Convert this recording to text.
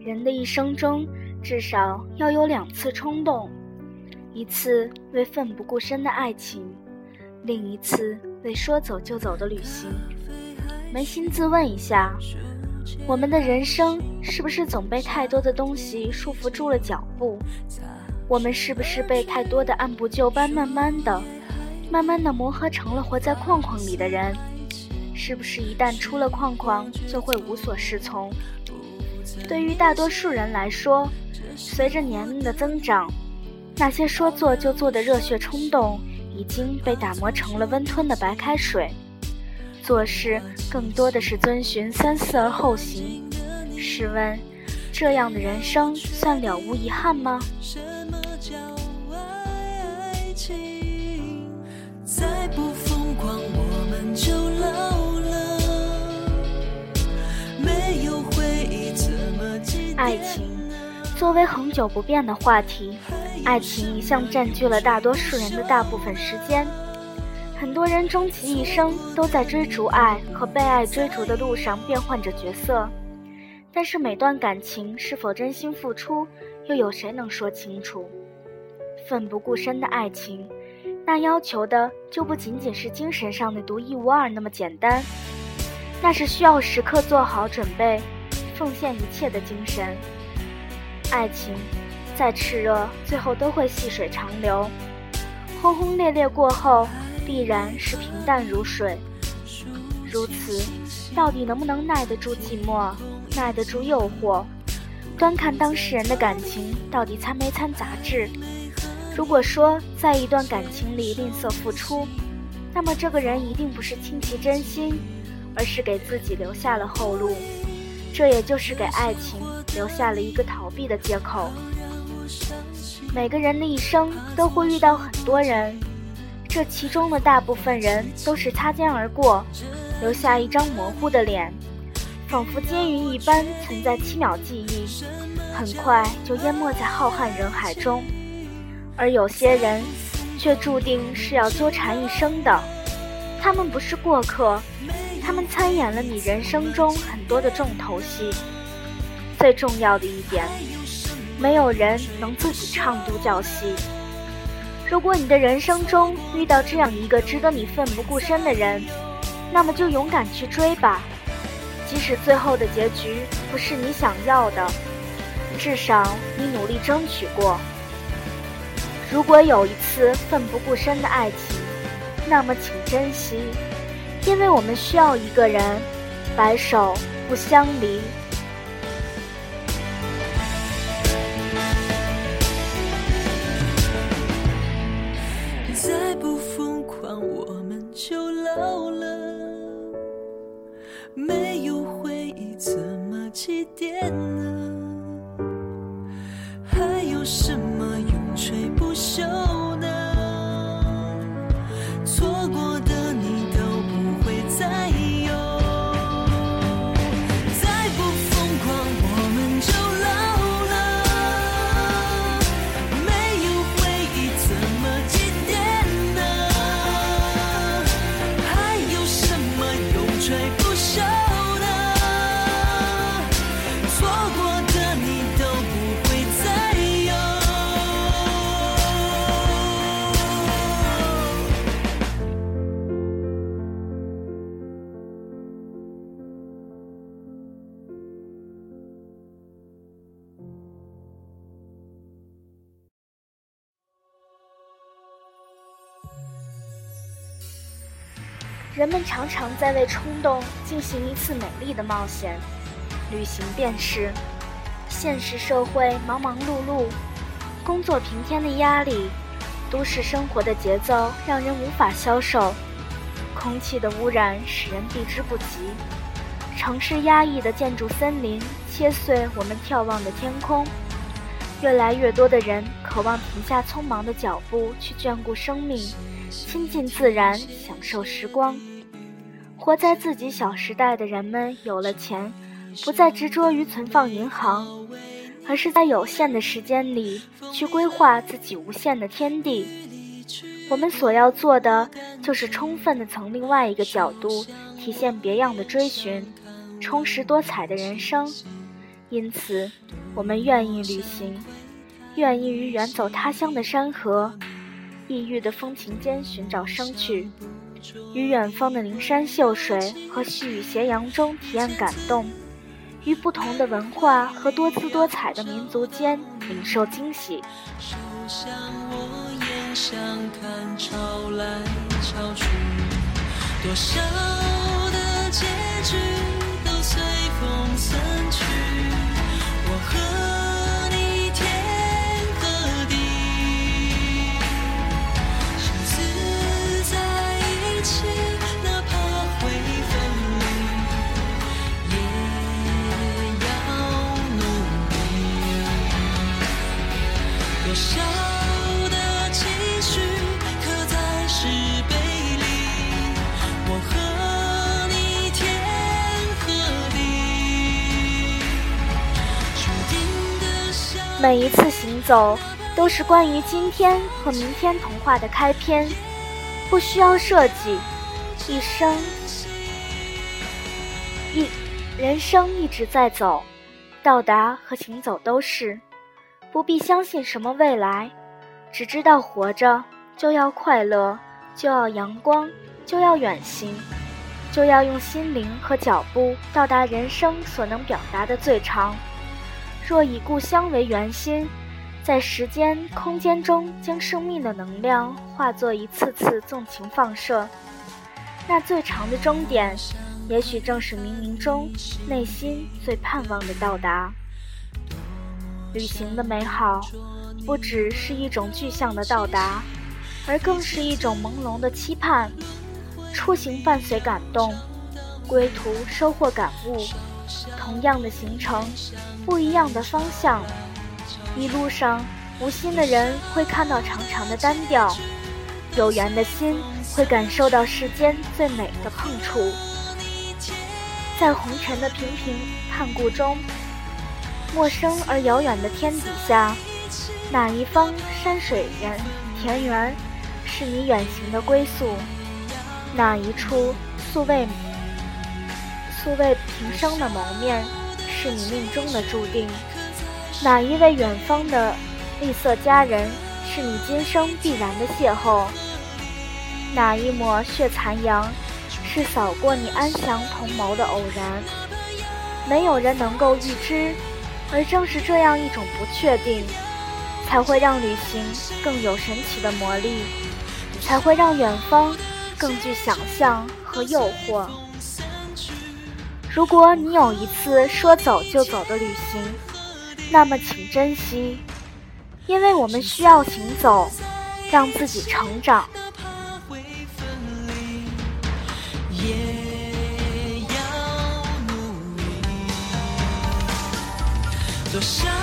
人的一生中至少要有两次冲动，一次为奋不顾身的爱情，另一次为说走就走的旅行。扪心自问一下，我们的人生是不是总被太多的东西束缚住了脚步？我们是不是被太多的按部就班，慢慢的、慢慢的磨合成了活在框框里的人？是不是一旦出了框框，就会无所适从？对于大多数人来说，随着年龄的增长，那些说做就做的热血冲动已经被打磨成了温吞的白开水。做事更多的是遵循三思而后行。试问，这样的人生算了无遗憾吗？再不疯狂，我们就爱情作为恒久不变的话题，爱情一向占据了大多数人的大部分时间。很多人终其一生都在追逐爱和被爱追逐的路上变换着角色，但是每段感情是否真心付出，又有谁能说清楚？奋不顾身的爱情，那要求的就不仅仅是精神上的独一无二那么简单，那是需要时刻做好准备。奉献一切的精神，爱情再炽热，最后都会细水长流。轰轰烈烈过后，必然是平淡如水。如此，到底能不能耐得住寂寞，耐得住诱惑？端看当事人的感情到底掺没掺杂质。如果说在一段感情里吝啬付出，那么这个人一定不是倾其真心，而是给自己留下了后路。这也就是给爱情留下了一个逃避的借口。每个人的一生都会遇到很多人，这其中的大部分人都是擦肩而过，留下一张模糊的脸，仿佛烟云一般存在七秒记忆，很快就淹没在浩瀚人海中。而有些人，却注定是要纠缠一生的，他们不是过客。他们参演了你人生中很多的重头戏。最重要的一点，没有人能自己唱独角戏。如果你的人生中遇到这样一个值得你奋不顾身的人，那么就勇敢去追吧。即使最后的结局不是你想要的，至少你努力争取过。如果有一次奋不顾身的爱情，那么请珍惜。因为我们需要一个人，白首不相离。人们常常在为冲动进行一次美丽的冒险，旅行便是。现实社会忙忙碌碌，工作平添的压力，都市生活的节奏让人无法消受，空气的污染使人避之不及，城市压抑的建筑森林切碎我们眺望的天空，越来越多的人渴望停下匆忙的脚步，去眷顾生命。亲近自然，享受时光。活在自己小时代的人们，有了钱，不再执着于存放银行，而是在有限的时间里去规划自己无限的天地。我们所要做的，就是充分的从另外一个角度体现别样的追寻，充实多彩的人生。因此，我们愿意旅行，愿意于远走他乡的山河、异域的风情间寻找生趣，于远方的灵山秀水和细雨斜阳中体验感动，于不同的文化和多姿多彩的民族间领受惊喜。多少的结局都随风散去，每一次行走，都是关于今天和明天童话的开篇，不需要设计。一生一人生一直在走，到达和行走都是，不必相信什么未来，只知道活着就要快乐，就要阳光，就要远行，就要用心灵和脚步到达人生所能表达的最长。若以故乡为圆心，在时间、空间中将生命的能量化作一次次纵情放射，那最长的终点，也许正是冥冥中内心最盼望的到达。旅行的美好，不只是一种具象的到达，而更是一种朦胧的期盼。出行伴随感动，归途收获感悟。同样的行程，不一样的方向，一路上无心的人会看到长长的单调，有缘的心会感受到世间最美的碰触。在红尘的频频盼顾中，陌生而遥远的天底下，哪一方山水园田园是你远行的归宿？哪一处素未？素未平生的谋面，是你命中的注定；哪一位远方的丽色佳人，是你今生必然的邂逅；哪一抹血残阳，是扫过你安详同眸的偶然。没有人能够预知，而正是这样一种不确定，才会让旅行更有神奇的魔力，才会让远方更具想象和诱惑。如果你有一次说走就走的旅行，那么请珍惜，因为我们需要行走，让自己成长。多少？